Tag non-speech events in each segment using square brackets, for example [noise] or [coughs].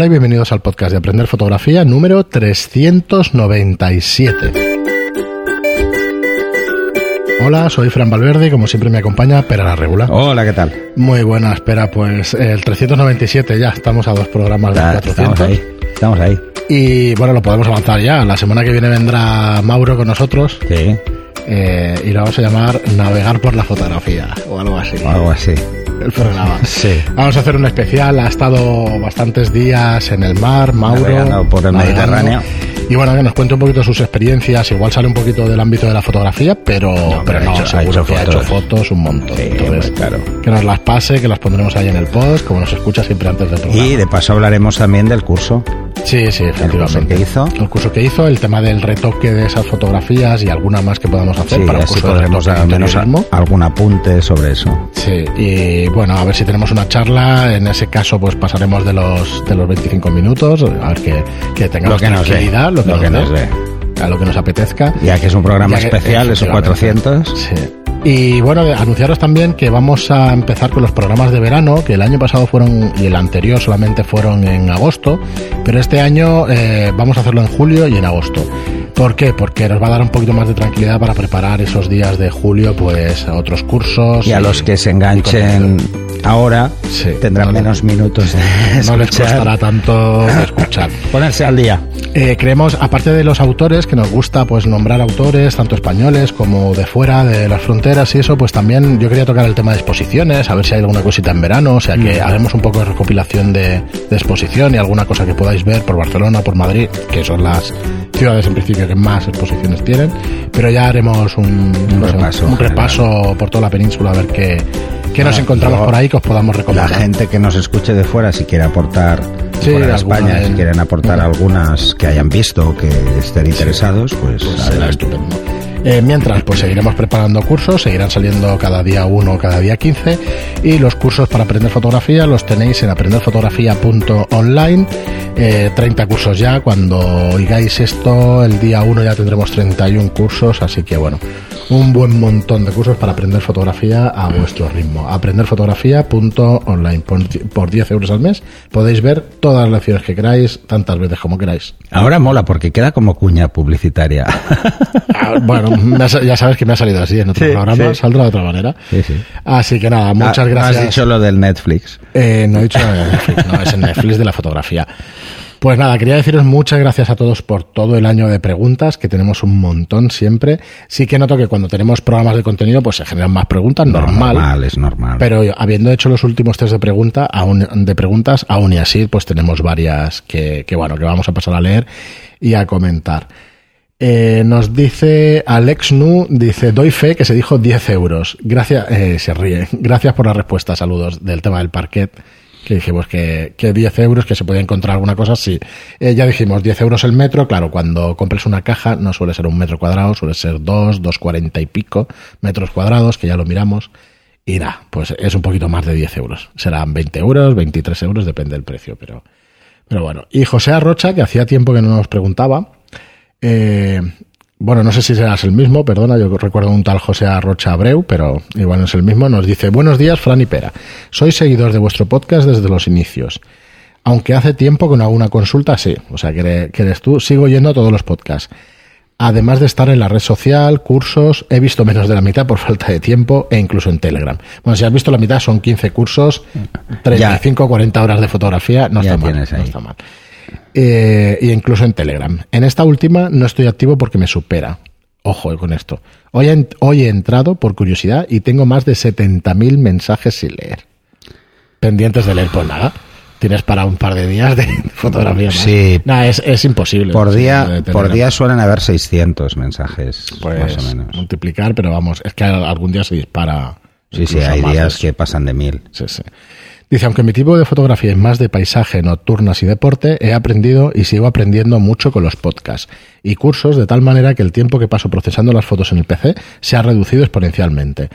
Hola y bienvenidos al podcast de Aprender Fotografía número 397. Hola, soy Fran Valverde y como siempre me acompaña Pera la Regula. Hola, ¿qué tal? Muy buena, espera, pues el 397 ya, estamos a dos programas de Ya, 400. estamos ahí. Estamos ahí. Y bueno, lo podemos avanzar ya. La semana que viene vendrá Mauro con nosotros Sí, eh, y lo vamos a llamar Navegar por la fotografía o algo así. o algo así. El programa. Sí. Vamos a hacer un especial. Ha estado bastantes días en el mar, Mauro. Navegando por el navegando. Y bueno, que nos cuente un poquito sus experiencias. Igual sale un poquito del ámbito de la fotografía, pero no, pero no hecho- seguro que ha hecho fotos. un montón. Sí, Entonces, claro. que nos las pase, que las pondremos ahí en el post, como nos escucha siempre antes del programa. Y de paso hablaremos también del curso. Sí, sí, El curso efectivamente. que hizo. El curso que hizo, el tema del retoque de esas fotografías y alguna más que podamos hacer Sí, para un curso de podremos retoque de menos a- algún apunte sobre eso. Sí, y bueno, a ver si tenemos una charla. En ese caso, pues pasaremos de los de los 25 minutos, a ver que, que tengamos Lo que nos dé, lo que, nos, dé, a lo que nos apetezca. Ya que es un programa Ya que- especial, esos efectivamente. 400. Sí. Y bueno, anunciaros también que vamos a empezar con los programas de verano, que el año pasado fueron y el anterior solamente fueron en agosto, pero este año eh, vamos a hacerlo en julio y en agosto. ¿Por qué? Porque nos va a dar un poquito más de tranquilidad para preparar esos días de julio, pues a otros cursos. Y a los que se enganchen ahora Sí, tendrán no, menos minutos de no les escuchar. costará tanto escuchar. [coughs] Ponerse al día. Eh, creemos, aparte de los autores, que nos gusta pues nombrar autores, tanto españoles como de fuera, de las fronteras y eso, pues también yo quería tocar el tema de exposiciones, a ver si hay alguna cosita en verano, o sea que haremos un poco de recopilación de, de exposición y alguna cosa que podáis ver por Barcelona, por Madrid, que son las ciudades en principio que más exposiciones tienen, pero ya haremos un, no repaso un general. repaso por toda la península a ver qué, qué nos encontramos por ahí que os podamos La recomendar. gente que nos escuche de fuera, si quiere aportar Sí, fuera de alguna España, si quieren aportar algunas que hayan visto o que estén interesados, pues, Pues será adelante. estupendo. Eh, mientras, pues seguiremos preparando cursos, seguirán saliendo cada día uno, cada día 15, y los cursos para aprender fotografía los tenéis en aprenderfotografía.online, eh, 30 cursos ya, cuando oigáis esto, el día 1 ya tendremos 31 cursos, así que bueno, un buen montón de cursos para aprender fotografía a vuestro ritmo. Aprenderfotografía.online, por, por 10 euros al mes podéis ver todas las lecciones que queráis, tantas veces como queráis. Ahora mola porque queda como cuña publicitaria. [laughs] Ah, bueno, me ha ya sabes que me ha salido así en otro Sí, programa, sí. saldrá de otra manera. Sí, sí. Así que nada, muchas Ah, gracias. Has dicho lo del Netflix. Eh, no he dicho nada de Netflix, no, es el Netflix de la fotografía. Pues nada, quería deciros muchas gracias a todos por todo el año de preguntas, que tenemos un montón siempre. Sí que noto que cuando tenemos programas de contenido, pues se generan más preguntas, normal. Normal, es normal. Pero habiendo hecho los últimos test de pregunta, aún, de preguntas, aún y así, pues tenemos varias que, que bueno, que vamos a pasar a leer y a comentar. Eh, nos dice Alex Nu, dice, doy fe que se dijo 10 euros. Gracias, eh, se ríe. [laughs] Gracias por la respuesta, saludos, del tema del parquet. Que dijimos que, que 10 euros, que se puede encontrar alguna cosa, sí. Eh, ya dijimos, 10 euros el metro, claro, cuando compres una caja no suele ser un metro cuadrado, suele ser 2, 2,40 y pico metros cuadrados, que ya lo miramos. Y nada, pues es un poquito más de 10 euros. Serán 20 euros, 23 euros, depende del precio, pero, pero bueno. Y José Arrocha, que hacía tiempo que no nos preguntaba, eh, bueno, no sé si serás el mismo, perdona, yo recuerdo un tal José Arrocha Abreu, pero igual no es el mismo, nos dice, buenos días, Fran y Pera. Soy seguidor de vuestro podcast desde los inicios. Aunque hace tiempo que no hago una consulta, sí, o sea, que eres, tú, sigo yendo a todos los podcasts. Además de estar en la red social, cursos, he visto menos de la mitad por [laughs] falta de tiempo e incluso en Telegram. Bueno, si has visto la mitad, son 15 cursos, 35 40 horas de fotografía, no Ya está mal. No está mal. Eh, y incluso en Telegram. En esta última no estoy activo porque me supera. Ojo eh, con esto. Hoy he, hoy he entrado por curiosidad y tengo más de 70.000 mensajes sin leer. Pendientes de leer, pues nada. Tienes para un par de días de [laughs] fotografía más. Sí. Nada, es, es imposible. Por día, por día suelen haber 600 mensajes, Pues más o menos. multiplicar, pero vamos, es que algún día se dispara. Sí, sí, hay días eso. que pasan de mil. Sí, sí. Dice, aunque mi tipo de fotografía es más de paisaje, nocturnas y deporte, he aprendido y sigo aprendiendo mucho con los podcasts y cursos de tal manera que el tiempo que paso procesando las fotos en el PC se ha reducido exponencialmente.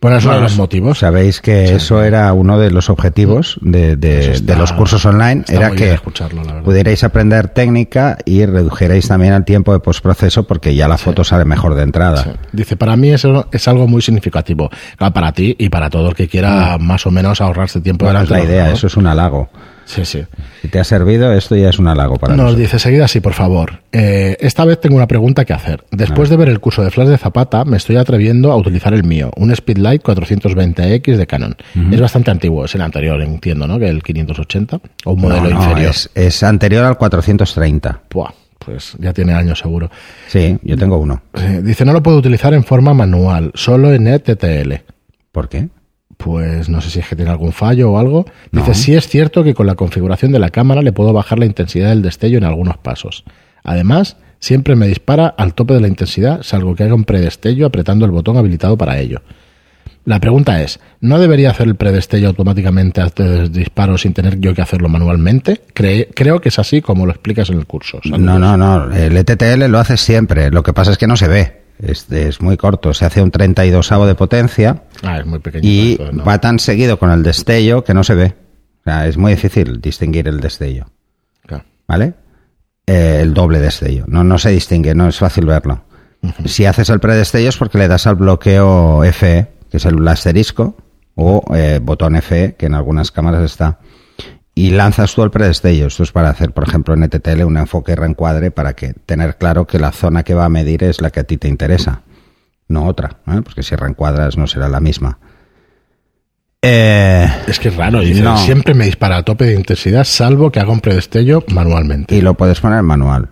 Bueno, es uno de los motivos. Sabéis que eso era uno de los objetivos de, de- Eso está- de los cursos online, era que la pudierais aprender técnica y redujerais también el tiempo de postproceso porque ya la foto sale mejor de entrada. Sí. Dice, para mí eso es algo muy significativo. Claro, para ti y para todo el que quiera más o menos ahorrarse tiempo. Bueno, es la delante del idea, eso es un halago. Sí, sí. Si te ha servido, esto ya es un halago para Nos nosotros. dice seguida sí, por favor. Eh, esta vez tengo una pregunta que hacer. Después de ver el curso de flash de Zapata, me estoy atreviendo a utilizar el mío, un Speedlight 420X de Canon. Es bastante antiguo, es el anterior, entiendo, ¿no? Que el 580 o un modelo No, no, inferior. Es, es anterior al 430. Buah, pues ya tiene años seguro. Sí, yo tengo uno. Dice, no lo puedo utilizar en forma manual, solo en ETTL. ¿Por qué? Pues no sé si es que tiene algún fallo o algo. Dice, sí es cierto que con la configuración de la cámara le puedo bajar la intensidad del destello en algunos pasos. Además, siempre me dispara al tope de la intensidad, salvo que haga un predestello apretando el botón habilitado para ello. La pregunta es, ¿no debería hacer el predestello automáticamente antes del disparo sin tener yo que hacerlo manualmente? Cre- creo que es así como lo explicas en el curso. No, no, no. El ETTL lo hace siempre. Lo que pasa es que no se ve. Es, es muy corto. Se hace un 32 de potencia Ah, es muy pequeñito. y no. va tan seguido con el destello que no se ve. O sea, es muy difícil distinguir el destello. Claro. ¿Vale? Eh, el doble destello. No, no se distingue, no es fácil verlo. Si haces el predestello es porque le das al bloqueo FE, que es el asterisco, o eh, botón FE, que en algunas cámaras está. Y lanzas tú el predestello. Esto es para hacer, por ejemplo, en ETTL un enfoque reencuadre para que tener claro que la zona que va a medir es la que a ti te interesa, no otra, ¿eh? porque si reencuadras no será la misma. Eh, Es que es raro, dice, No. siempre me dispara a tope de intensidad, salvo que haga un predestello manualmente. Y lo puedes poner manual.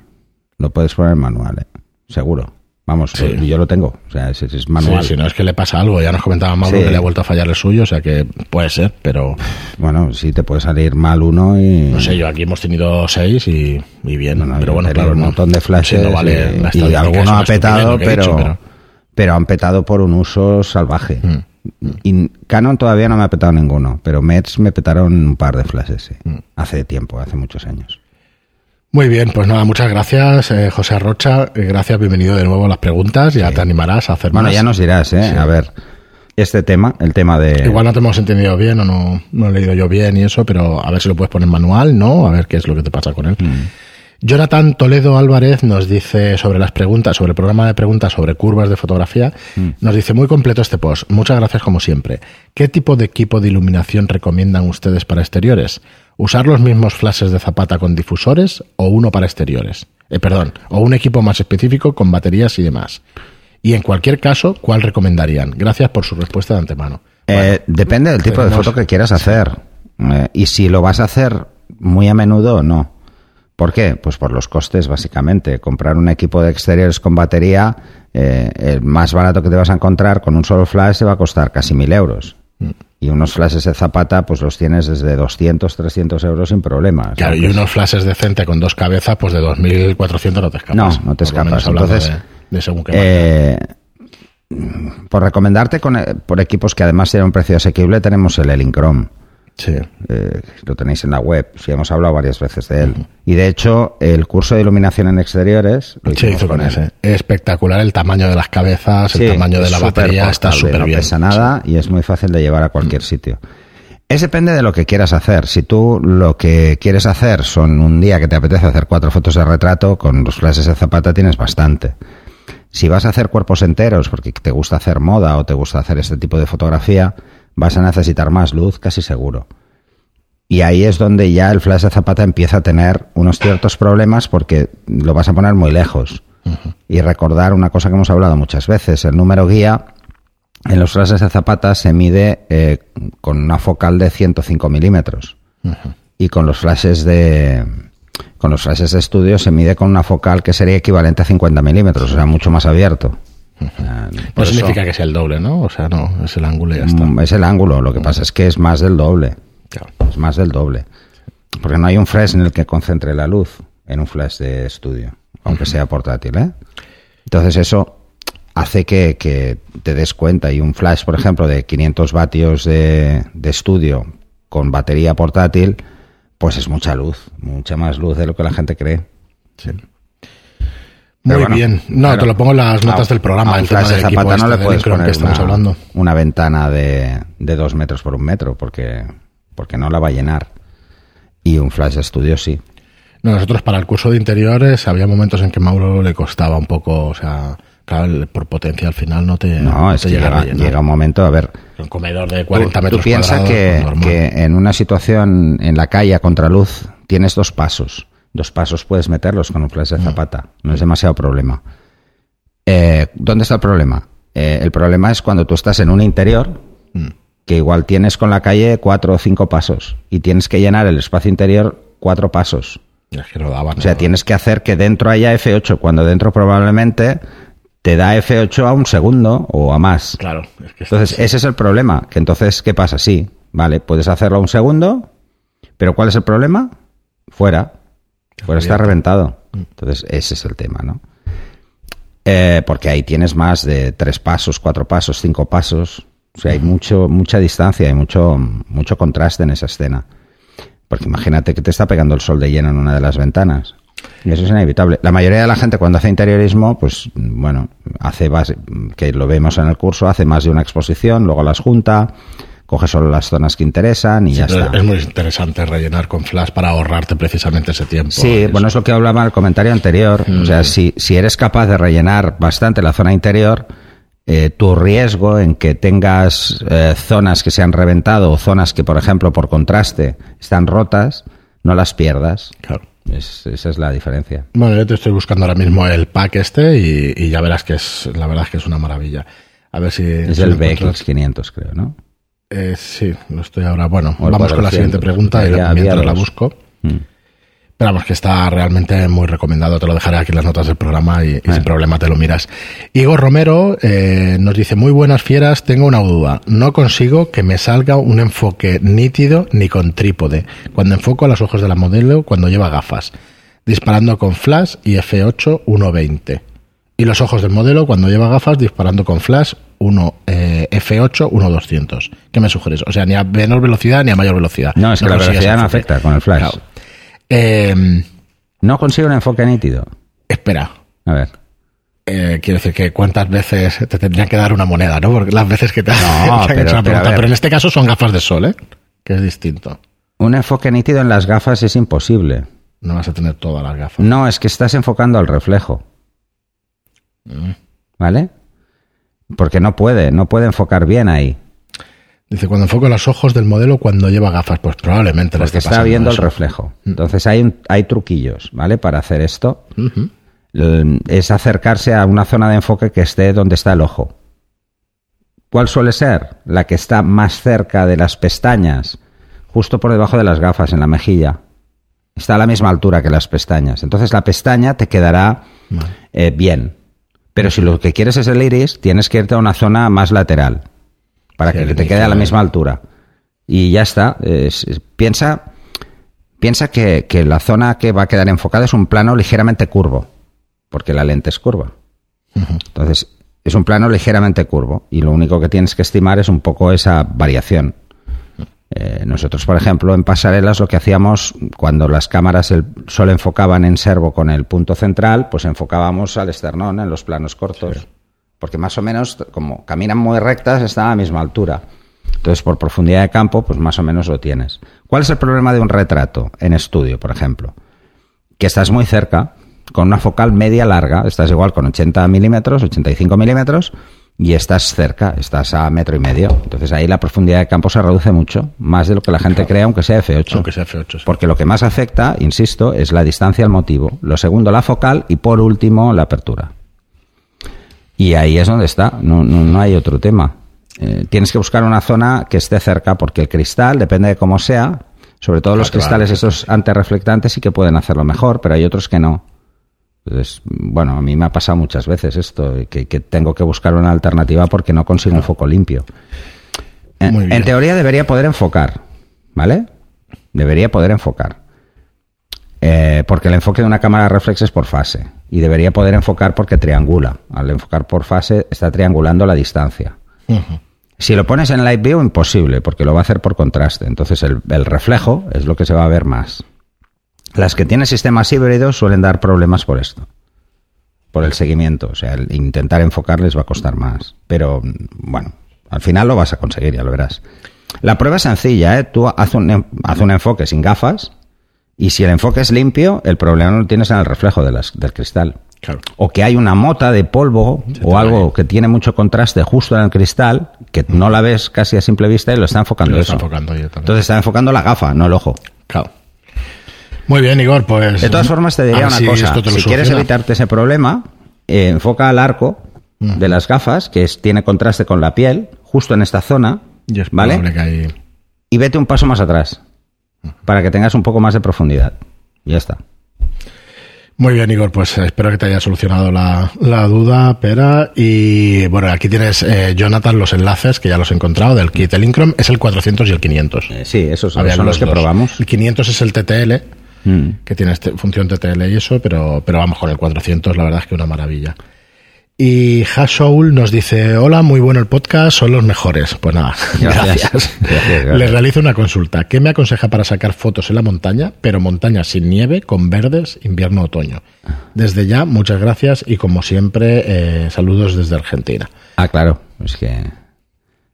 Lo puedes poner manual, ¿eh? seguro. Vamos, Sí. yo lo tengo. O sea, es, es manual. Sí, si no es que le pasa algo, ya nos comentaba Mauro Sí. que le ha vuelto a fallar el suyo, o sea que puede ser, pero Bueno, sí te puede salir mal uno y. no sé, yo aquí hemos tenido seis y, y bien, No, no, pero bueno, claro, un montón de flashes no vale y- y, alguno ha petado, pero, dicho, pero han petado por un uso salvaje. Mm. Y Canon todavía no me ha petado ninguno, pero Mets me petaron un par de flashes. Mm. Hace tiempo, hace muchos años. Muy bien, pues nada, muchas gracias, eh, José Arrocha, eh, gracias, bienvenido de nuevo a las preguntas, ya te animarás a hacer Bueno, más. ya nos dirás, ¿eh? Sí. A ver, este tema, el tema de... Igual no te hemos entendido bien o no, no he leído yo bien y eso, pero a ver si lo puedes poner manual, ¿no? A ver qué es lo que te pasa con él. Mm. Jonathan Toledo Álvarez nos dice sobre las preguntas, sobre el programa de preguntas sobre curvas de fotografía, Mm. nos dice muy completo este post. Muchas gracias como siempre. ¿Qué tipo de equipo de iluminación recomiendan ustedes para exteriores? ¿Usar los mismos flashes de zapata con difusores o uno para exteriores? Eh, perdón, o un equipo más específico con baterías y demás. Y en cualquier caso, ¿cuál recomendarían? Gracias por su respuesta de antemano. Eh, depende del tipo de foto que quieras hacer. Eh, y si lo vas a hacer muy a menudo, no. ¿Por qué? Pues por los costes, básicamente. Comprar un equipo de exteriores con batería, eh, el más barato que te vas a encontrar con un solo flash te va a costar casi mil euros. Mm. Y unos flashes de zapata, pues los tienes desde 200, 300 euros sin problemas. Claro, y unos flashes decentes con dos cabezas, pues de 2.400 no te escapas. No, no te escapas. Entonces, de, de según qué. Eh, por recomendarte con, eh, por equipos que además tienen un precio asequible, tenemos el Elincrom. Sí. Eh, lo tenéis en la web, sí hemos hablado varias veces de él. Y de hecho, el curso de iluminación en exteriores lo Sí, hizo con él. ese. Espectacular el tamaño de las cabezas, Sí, el tamaño de la batería, está súper no bien. pesa nada y es muy fácil de llevar a cualquier sitio. Es depende de lo que quieras hacer. Si tú lo que quieres hacer son un día que te apetece hacer cuatro fotos de retrato, con los flashes de zapata tienes bastante. Si vas a hacer cuerpos enteros porque te gusta hacer moda o te gusta hacer este tipo de fotografía, vas a necesitar más luz, casi seguro. Y ahí es donde ya el flash de zapata empieza a tener unos ciertos problemas porque lo vas a poner muy lejos. Y recordar una cosa que hemos hablado muchas veces, el número guía en los flashes de zapata se mide eh, con una focal de 105 milímetros. Y con los flashes de con los flashes de estudio se mide con una focal que sería equivalente a 50 milímetros, o sea, mucho más abierto. Sea, No eso, significa que sea el doble, ¿no? O sea, no, es el ángulo y ya está. mm, es el ángulo, lo que pasa es que es más del doble. Claro. Es más del doble. Porque no hay un flash en el que concentre la luz en un flash de estudio, aunque sea portátil, ¿eh? Entonces eso hace que, que te des cuenta. Y un flash, por ejemplo, de 500 vatios de, de estudio con batería portátil, pues es mucha luz, mucha más luz de lo que la gente cree. Sí. Muy bueno, bien. No, te lo pongo en las notas a- del programa. el tema flash de del equipo zapata no este le puedes poner que estamos una, hablando. una ventana de, de dos metros por un metro, porque, porque no la va a llenar. Y un flash de estudio sí. No, nosotros para el curso de interiores había momentos en que Mauro le costaba un poco, o sea, claro, por potencia al final no te, No, te es que llega llega, un momento, a ver, Un comedor de 40 tú, metros tú piensa cuadrados, que, pues, que en una situación en la calle a contraluz tienes dos pasos. Dos pasos puedes meterlos con un flash de zapata. No es demasiado problema. Eh, ¿Dónde está el problema? Eh, el problema es cuando tú estás en un interior Mm. que igual tienes con la calle cuatro o cinco pasos y tienes que llenar el espacio interior cuatro pasos. Es que no daba O sea, tienes que hacer que dentro haya F8, cuando dentro probablemente te da F8 a un segundo o a más. Claro, es que Entonces, ese es el problema. Que entonces, ¿qué pasa? Sí, vale, puedes hacerlo a un segundo, pero ¿cuál es el problema? Fuera. Fuera está reventado. Entonces, ese es el tema, ¿no? Eh, porque ahí tienes más de tres pasos, cuatro pasos, cinco pasos. O sea, hay mucho, mucha distancia, hay mucho, mucho contraste en esa escena. Porque imagínate que te está pegando el sol de lleno en una de las ventanas. Y eso es inevitable. La mayoría de la gente cuando hace interiorismo, pues bueno, hace base, que lo vemos en el curso, hace más de una exposición, luego las junta, coge solo las zonas que interesan y Sí, ya está. es muy interesante rellenar con flash para ahorrarte precisamente ese tiempo. Sí, bueno, es lo que hablaba en el comentario anterior. O Mm. sea, si, si eres capaz de rellenar bastante la zona interior, eh, tu riesgo en que tengas eh, zonas que se han reventado o zonas que, por ejemplo, por contraste están rotas, no las pierdas. Claro. Es- esa es la diferencia. Bueno, yo te estoy buscando ahora mismo el pack este y, y ya verás que es, la verdad es que es una maravilla. A ver si... Es si el lo encuentro. BX500, creo, ¿no? Eh, sí, lo estoy ahora. Bueno, O vamos con la 400, siguiente pregunta y mientras la busco. Mm. Pero vamos, que está realmente muy recomendado. Te lo dejaré aquí en las notas del programa y, y Ah. sin problema te lo miras. Igor Romero eh, nos dice, muy buenas fieras, tengo una duda. No consigo que me salga un enfoque nítido ni con trípode. Cuando enfoco a los ojos de la modelo cuando lleva gafas. Disparando con flash y F8 1.20. Y los ojos del modelo cuando lleva gafas disparando con flash 1, eh, F8 1.200. ¿Qué me sugieres? O sea, ni a menor velocidad ni a mayor velocidad. No, es que la velocidad no afecta con el flash. Claro. Eh, No consigo un enfoque nítido. espera, A ver. eh, quiero decir que cuántas veces te tendrían que dar una moneda, ¿no? Porque las veces que te, [laughs] No, te han pero- hecho una pregunta. Pero en este caso son gafas de sol, ¿eh? Que es distinto. Un enfoque nítido en las gafas es imposible. No vas a tener todas las gafas. No, es que estás enfocando al reflejo. Mm. ¿Vale? Porque no puede, no puede enfocar bien ahí. Dice, cuando enfoco los ojos del modelo cuando lleva gafas, pues probablemente le Porque está viendo el reflejo. Entonces hay, un- hay truquillos, ¿vale? Para hacer esto. Es acercarse a una zona de enfoque que esté donde está el ojo. ¿Cuál suele ser? La que está más cerca de las pestañas, justo por debajo de las gafas, en la mejilla. Está a la misma altura que las pestañas. Entonces la pestaña te quedará Vale. eh, bien. Pero si lo que quieres es el iris, tienes que irte a una zona más lateral para Sí, que te quede a la misma altura. Y ya está. Es- es- piensa piensa que, que la zona que va a quedar enfocada es un plano ligeramente curvo, porque la lente es curva. Entonces, es un plano ligeramente curvo y lo único que tienes que estimar es un poco esa variación. Eh, nosotros, por ejemplo, en pasarelas lo que hacíamos cuando las cámaras el- solo enfocaban en servo con el punto central, pues enfocábamos al esternón en los planos cortos. Porque más o menos, como caminan muy rectas, están a la misma altura. Entonces, por profundidad de campo, pues más o menos lo tienes. ¿Cuál es el problema de un retrato en estudio, por ejemplo? Que estás muy cerca, con una focal media larga, estás igual con 80 milímetros, 85 milímetros, y estás cerca, estás a metro y medio. Entonces ahí la profundidad de campo se reduce mucho, más de lo que la gente cree, aunque sea F8. Aunque sea F8. sí. Porque lo que más afecta, insisto, es la distancia al motivo, lo segundo la focal y por último la apertura. Y ahí es donde está, no, no, no hay otro tema. Eh, tienes que buscar una zona que esté cerca porque el cristal, depende de cómo sea, sobre todo los Claro, cristales claro. esos antirreflectantes sí que pueden hacerlo mejor, pero hay otros que no. Entonces, bueno, a mí me ha pasado muchas veces esto, que, que tengo que buscar una alternativa porque no consigo un foco limpio. En, teoría debería poder enfocar, ¿vale? Debería poder enfocar. Eh, porque el enfoque de una cámara reflex es por fase. Y debería poder enfocar porque triangula. Al enfocar por fase está triangulando la distancia. Si lo pones en Light View, imposible, porque lo va a hacer por contraste. Entonces el, el reflejo es lo que se va a ver más. Las que tienen sistemas híbridos suelen dar problemas por esto. Por el seguimiento. O sea, el intentar enfocar les va a costar más. Pero bueno, al final lo vas a conseguir, ya lo verás. La prueba es sencilla, ¿eh? Tú haz un, haz un enfoque sin gafas y si el enfoque es limpio, el problema no lo tienes en el reflejo de las- del cristal. Claro. o que hay una mota de polvo o algo que tiene mucho contraste justo en el cristal, que no la ves casi a simple vista y lo está enfocando Lo está eso. enfocando. Entonces está enfocando la gafa, no el ojo. Claro. Muy bien, Igor, pues. De todas formas, te diría ver una si cosa. Si quieres evitarte ese problema, eh, enfoca al arco de las gafas, que es- tiene contraste con la piel, justo en esta zona, Y es ¿vale? probable que hay- Y vete un paso más atrás, para que tengas un poco más de profundidad. Ya está. Muy bien, Igor, pues espero que te haya solucionado la, la duda, Pera. Y bueno, aquí tienes, eh, Jonathan, los enlaces que ya los he encontrado del kit. El Incrom es el 400 y el 500. Eh, sí, esos son, Habían son los que dos. probamos. El 500 es el TTL, Mm. que tiene este- función TTL y eso, pero, pero vamos con el 400, la verdad es que una maravilla. Y Hashoul nos dice, hola, muy bueno el podcast, son los mejores. Pues nada, [laughs] Gracias. gracias. Gracias, gracias. Le realizo una consulta. ¿Qué me aconseja para sacar fotos en la montaña, pero montaña sin nieve, con verdes, invierno-otoño? Desde ya, muchas gracias y como siempre, eh, saludos desde Argentina. Ah, claro, es que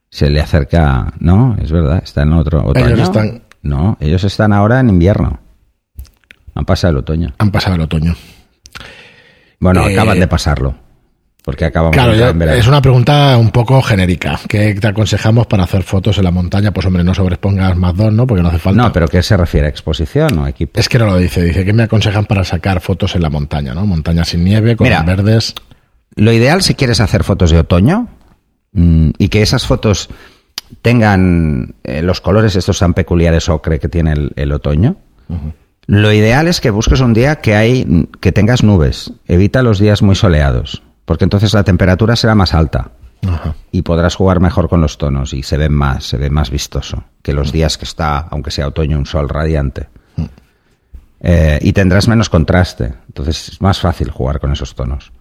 se le acerca, no, es verdad, está en otro otoño. Ellos están- No, ellos están ahora en invierno. Han pasado el otoño. Han pasado el otoño. Bueno, Eh, acaban de pasarlo. Porque acabamos Claro, ya- es una pregunta un poco genérica. ¿Qué te aconsejamos para hacer fotos en la montaña? Pues hombre, no sobrepongas más dos, ¿no? Porque no hace falta. No, pero ¿qué se refiere? ¿Exposición o equipo? Es que no lo dice. Dice que me aconsejan para sacar fotos en la montaña, ¿no? Montaña sin nieve, con Mira. verdes. Lo ideal si quieres hacer fotos de otoño mm, y que esas fotos tengan eh, los colores estos tan peculiares ocre que tiene el, el otoño, lo ideal es que busques un día que hay que tengas nubes. Evita los días muy soleados, porque entonces la temperatura será más alta Ajá. y podrás jugar mejor con los tonos y se ven más, se ve más vistoso que los días que está, aunque sea otoño, un sol radiante. Eh, y tendrás menos contraste, entonces es más fácil jugar con esos tonos.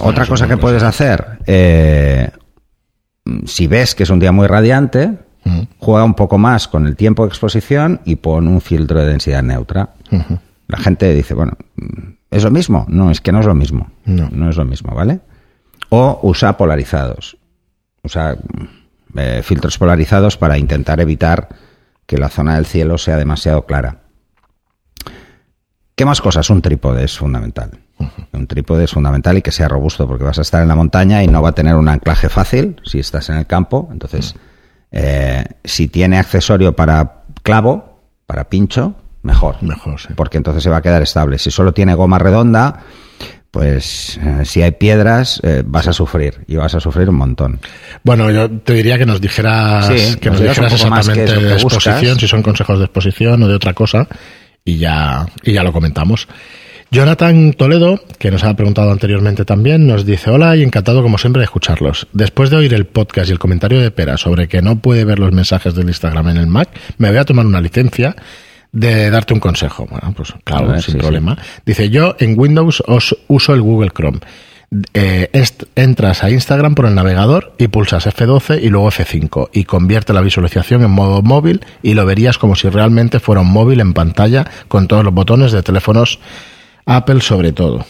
Otra eso cosa que puedes hacer, eh, si ves que es un día muy radiante, Juega un poco más con el tiempo de exposición y pon un filtro de densidad neutra. La gente dice, bueno, ¿es lo mismo? No, es que no es lo mismo. No. es lo mismo, ¿vale? O usa polarizados. Usa eh, filtros polarizados para intentar evitar que la zona del cielo sea demasiado clara. ¿Qué más cosas? Un trípode es fundamental. Un trípode es fundamental y que sea robusto porque vas a estar en la montaña y no va a tener un anclaje fácil si estás en el campo. Entonces, eh, si tiene accesorio para clavo, para pincho, mejor. Mejor, sí. Porque entonces se va a quedar estable. Si solo tiene goma redonda, pues eh, si hay piedras eh, vas a sufrir y vas a sufrir un montón. Bueno, yo te diría que nos dijeras, Sí, que nos nos dijeras exactamente de exposición, si son consejos de exposición o de otra cosa, y ya, y ya lo comentamos. Jonathan Toledo, que nos ha preguntado anteriormente también, nos dice, hola y encantado como siempre de escucharlos. Después de oír el podcast y el comentario de Pera sobre que no puede ver los mensajes del Instagram en el Mac, me voy a tomar una licencia de darte un consejo. Bueno, pues claro, ver, sin sí, problema. Dice, yo en Windows os uso el Google Chrome. Eh, entras a Instagram por el navegador y pulsas F12 y luego F5 y convierte la visualización en modo móvil y lo verías como si realmente fuera un móvil en pantalla con todos los botones de teléfonos Apple sobre todo.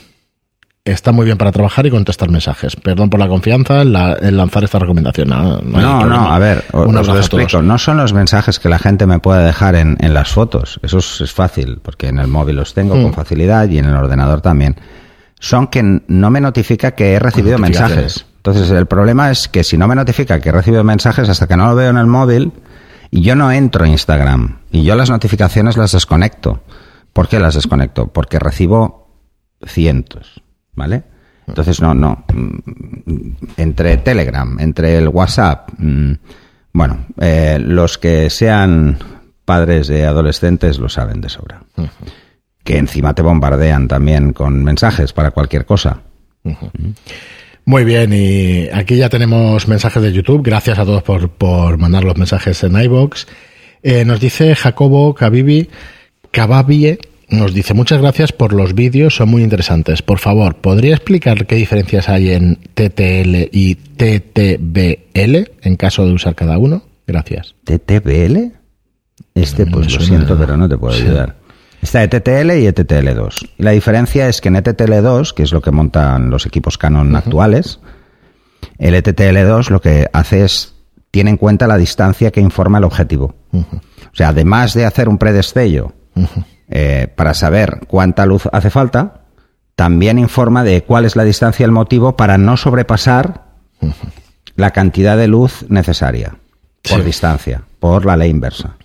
Está muy bien para trabajar y contestar mensajes. Perdón por la confianza en, la- en lanzar esta recomendación. No, no, No, problema. no, a ver, os lo explico. No son los mensajes que la gente me puede dejar en, en las fotos. Eso es, es fácil, porque en el móvil los tengo Mm. con facilidad y en el ordenador también. Son que no me notifica que he recibido mensajes. Entonces, el problema es que si no me notifica que he recibido mensajes hasta que no lo veo en el móvil, y yo no entro a Instagram. Y yo las notificaciones las desconecto. ¿Por qué las desconecto? Porque recibo cientos, ¿vale? Entonces, no, no. mm, Entre Telegram, entre el WhatsApp, mm, bueno, eh, los que sean padres de adolescentes lo saben de sobra. Que encima te bombardean también con mensajes para cualquier cosa. Muy bien, y aquí ya tenemos mensajes de YouTube. Gracias a todos por, por mandar los mensajes en iBox. Eh, nos dice Jacobo Kabibi, Kababie, nos dice muchas gracias por los vídeos, son muy interesantes. Por favor, ¿podría explicar qué diferencias hay en TTL y TTBL en caso de usar cada uno? Gracias. ¿TTBL? Este, pues lo siento, pero no te puedo Sí. ayudar. Está ETTL y E ETTL2. Y la diferencia es que en E ETTL2, que es lo que montan los equipos Canon actuales, el E ETTL2 lo que hace es, tiene en cuenta la distancia que informa el objetivo. O sea, además de hacer un eh, para saber cuánta luz hace falta, también informa de cuál es la distancia y el motivo para no sobrepasar la cantidad de luz necesaria por Sí. distancia, por la ley inversa.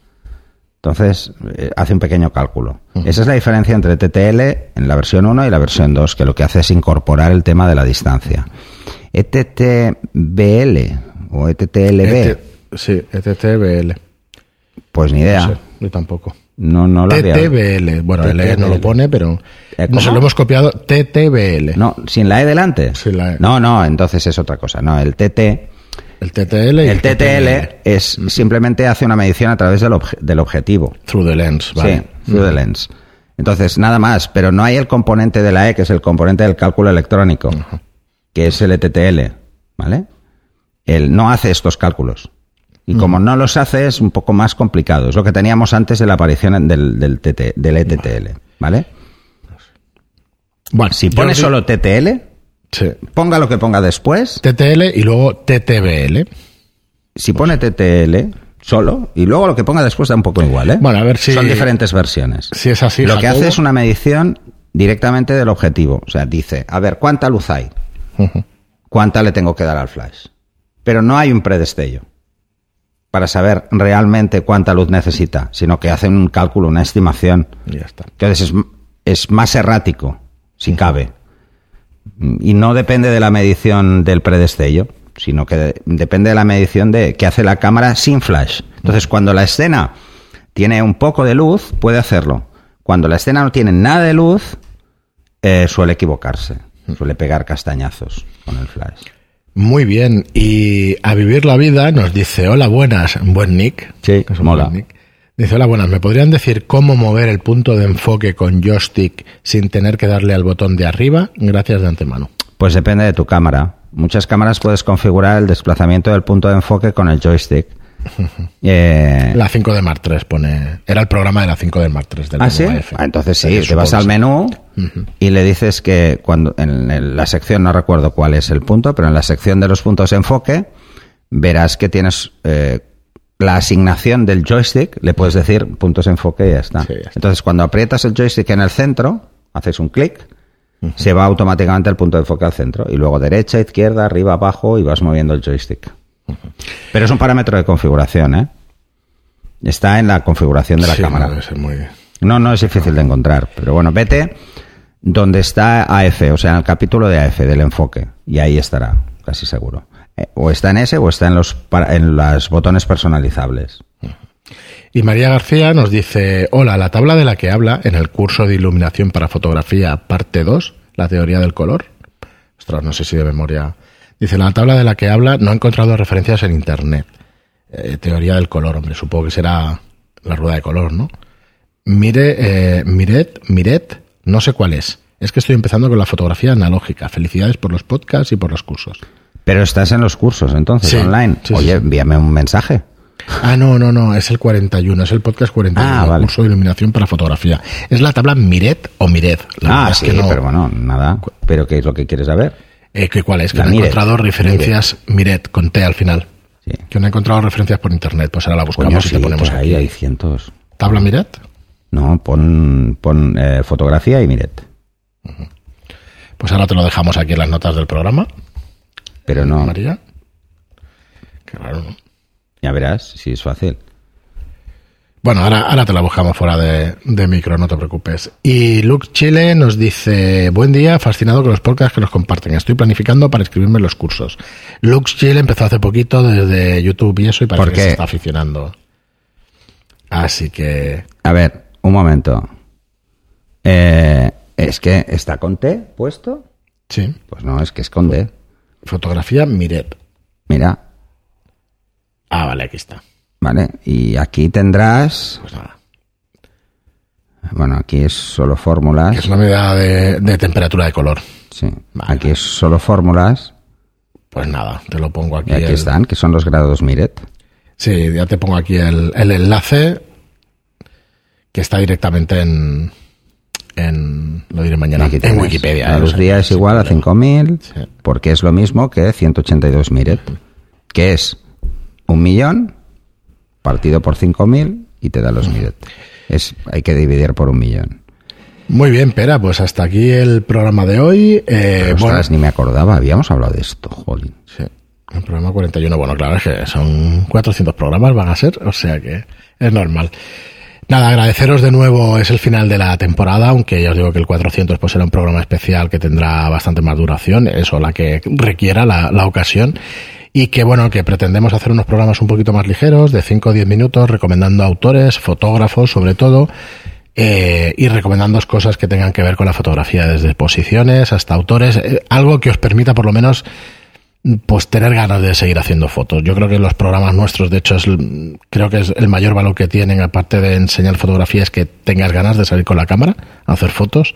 Entonces, eh, hace un pequeño cálculo. Esa es la diferencia entre TTL en la versión 1 y la versión 2, que lo que hace es incorporar el tema de la distancia. E ETTBL o E ETTLB, ET sí, E ETTBL. pues ni idea. No sé, yo tampoco. No, no lo TTBL. Bueno, el E no lo pone, pero nos lo hemos copiado TTBL. No, sin la E delante. Sin la E. No, no, entonces es otra cosa. No, el TT, El TTL el TTL es simplemente hace una medición a través del, obje- del objetivo. Through the lens, vale. Sí, through the lens. Entonces, nada más, pero no hay el componente de la E, que es el componente del cálculo electrónico, que es el ETTL, ¿vale? Él no hace estos cálculos. Y como no los hace, es un poco más complicado. Es lo que teníamos antes de la aparición del, del, TT del ETTL, ¿vale? Bueno, Si pone di- solo TTL, sí. ponga lo que ponga después, TTL y luego TTBL. si pone TTL solo, y luego lo que ponga después da un poco igual, ¿eh? Bueno, a ver si- Son diferentes versiones. Si es así, Lo que hace es una medición directamente del objetivo. O sea, dice, a ver, ¿cuánta luz hay? ¿Cuánta le tengo que dar al flash? Pero no hay un predestello para saber realmente cuánta luz necesita, sino que hace un cálculo, una estimación. Ya está. Entonces es, es más errático, si cabe. Y no depende de la medición del predestello, sino que de- depende de la medición de que hace la cámara sin flash. Entonces, cuando la escena tiene un poco de luz, puede hacerlo. Cuando la escena no tiene nada de luz, eh, suele equivocarse, suele pegar castañazos con el flash. Muy bien. Y a vivir la vida nos dice, hola, buenas, buen nick. Sí, Es mola. buen nick. Dice, hola, buenas, ¿me podrían decir cómo mover el punto de enfoque con joystick sin tener que darle al botón de arriba? Gracias de antemano. Pues depende de tu cámara. Muchas cámaras puedes configurar el desplazamiento del punto de enfoque con el joystick. [laughs] Eh, La 5 de Mark 3 pone... Era el programa de la 5 de Mark 3 del ¿Ah, sí? Ah, entonces sí, te vas al menú y le dices que cuando en la sección, no recuerdo cuál es el punto, pero en la sección de los puntos de enfoque verás que tienes eh, la asignación del joystick, le puedes decir puntos de enfoque y ya está. Sí, ya está. Entonces cuando aprietas el joystick en el centro, haces un clic, se va automáticamente el punto de enfoque al centro y luego derecha, izquierda, arriba, abajo y vas moviendo el joystick. Pero es un parámetro de configuración, ¿eh? Está en la configuración de la Sí, cámara. no debe ser muy... No, no es difícil de encontrar, pero bueno, vete donde está AF, o sea, en el capítulo de AF del enfoque, y ahí estará, casi seguro. Eh, O está en ese o está en los en los botones personalizables. Y María García nos dice, hola, la tabla de la que habla en el curso de iluminación para fotografía parte 2, la teoría del color. Ostras, no sé si de memoria. Dice, la tabla de la que habla no he encontrado referencias en internet. Eh, teoría del color, hombre, supongo que será la rueda de color, ¿no? Mire, eh, Miret, Miret, no sé cuál es. Es que estoy empezando con la fotografía analógica. Felicidades por los podcasts y por los cursos. Pero estás en los cursos entonces, Sí, online. sí, sí, Oye, sí. envíame un mensaje. Ah, no, no, no, es el 41, es el podcast 41, Ah, vale. curso de iluminación para fotografía. Es la tabla Miret o Miret. La ah, verdad es sí, que no- pero bueno, nada. Pero ¿qué es lo que quieres saber? Eh, ¿que ¿Cuál es? Que La Miret. encontrado referencias Miret con T al final. Sí. Que no he encontrado referencias por internet, pues ahora la buscamos Coño, y sí, te ponemos aquí. ahí hay cientos. ¿Tabla Miret? No, pon, pon eh, fotografía y miret. Pues ahora te lo dejamos aquí en las notas del programa, Pero no, María. Qué raro, ¿no? ya verás si es fácil. Bueno, ahora, ahora te la buscamos fuera de, de micro, no te preocupes. Y Luke Chile nos dice, buen día, fascinado con los podcasts que los comparten. Estoy planificando para inscribirme en los cursos. Luke Chile empezó hace poquito desde YouTube y eso y parece ¿Por que se está aficionando. Así que... A ver, un momento. Eh, ¿Es que está con T puesto? Sí, Pues no, es que es con D. fotografía Miret. Mira, Ah, vale, aquí está. ¿Vale? Y aquí tendrás... Pues nada. Bueno, aquí es solo fórmulas. Es una medida de, de temperatura de color. Sí. Vale. Aquí es solo fórmulas. Pues nada, te lo pongo aquí. Y aquí el- están, que son los grados Miret. Sí, ya te pongo aquí el, el enlace que está directamente en, en lo diré mañana, Aquí en. Wikipedia. La ¿eh? luz día es igual a problema. 5000, Sí. porque es lo mismo que 182 Miret, que es un millón partido por 5000 y te da los Miret. Es, hay que dividir por un millón. Muy bien, Pera, pues hasta aquí el programa de hoy. Eh, bueno, Ostras, ni me acordaba, habíamos hablado de esto, jolín. sí, el programa 41. Bueno, claro, es que son 400 programas, van a ser, o sea que es normal. Nada, agradeceros de nuevo, es el final de la temporada, aunque ya os digo que el 400 pues será un programa especial que tendrá bastante más duración, eso la que requiera la, la ocasión. Y que bueno, que pretendemos hacer unos programas un poquito más ligeros, de 5 o 10 minutos, recomendando autores, fotógrafos sobre todo, eh, y recomendando cosas que tengan que ver con la fotografía, desde posiciones hasta autores, eh, algo que os permita por lo menos pues tener ganas de seguir haciendo fotos. Yo creo que los programas nuestros, de hecho, es, creo que es el mayor valor que tienen, aparte de enseñar fotografía, es que tengas ganas de salir con la cámara a hacer fotos.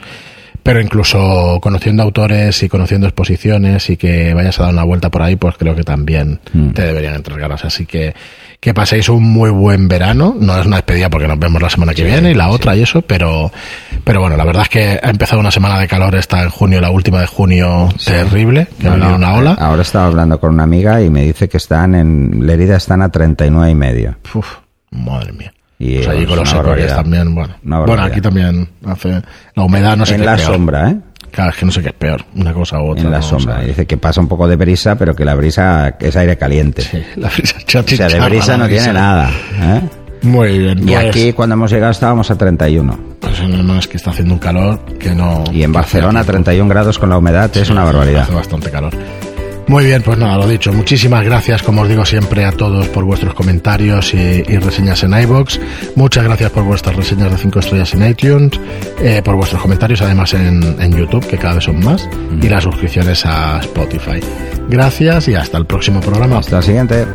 Pero incluso conociendo autores y conociendo exposiciones y que vayas a dar una vuelta por ahí, pues creo que también Mm. te deberían entrar ganas. Así que que paséis un muy buen verano. No es una despedida porque nos vemos la semana que viene y la otra y eso, pero, pero bueno, la verdad es que ha empezado una semana de calor, está en junio, la última de junio, terrible, que ha No, venido no, una ola. eh, Ahora estaba hablando con una amiga y me dice que están en Lerida están a 39 y medio. Uf, madre mía. Y, pues allí con los barbaridad. también, bueno. Bueno, aquí también hace la humedad, no sé en qué la es peor. sombra, ¿eh? Claro, es que no sé qué es peor, una cosa u otra. En la no sombra. sé. Y dice que pasa un poco de brisa, pero que la brisa es aire caliente. Sí, la brisa O sea, de brisa no brisa. tiene nada. ¿eh? Muy bien. Y pues, aquí cuando hemos llegado estábamos a 31. Pues no, no, es que está haciendo un calor que no. Y en Barcelona hace- 31 grados con la humedad es Sí, una barbaridad. Hace bastante calor. Muy bien, pues nada, lo dicho. Muchísimas gracias, como os digo siempre, a todos por vuestros comentarios y, reseñas en iBox. Muchas gracias por vuestras reseñas de 5 estrellas en iTunes, eh, por vuestros comentarios además en YouTube, que cada vez son más, y las suscripciones a Spotify. Gracias y hasta el próximo programa. Hasta el siguiente.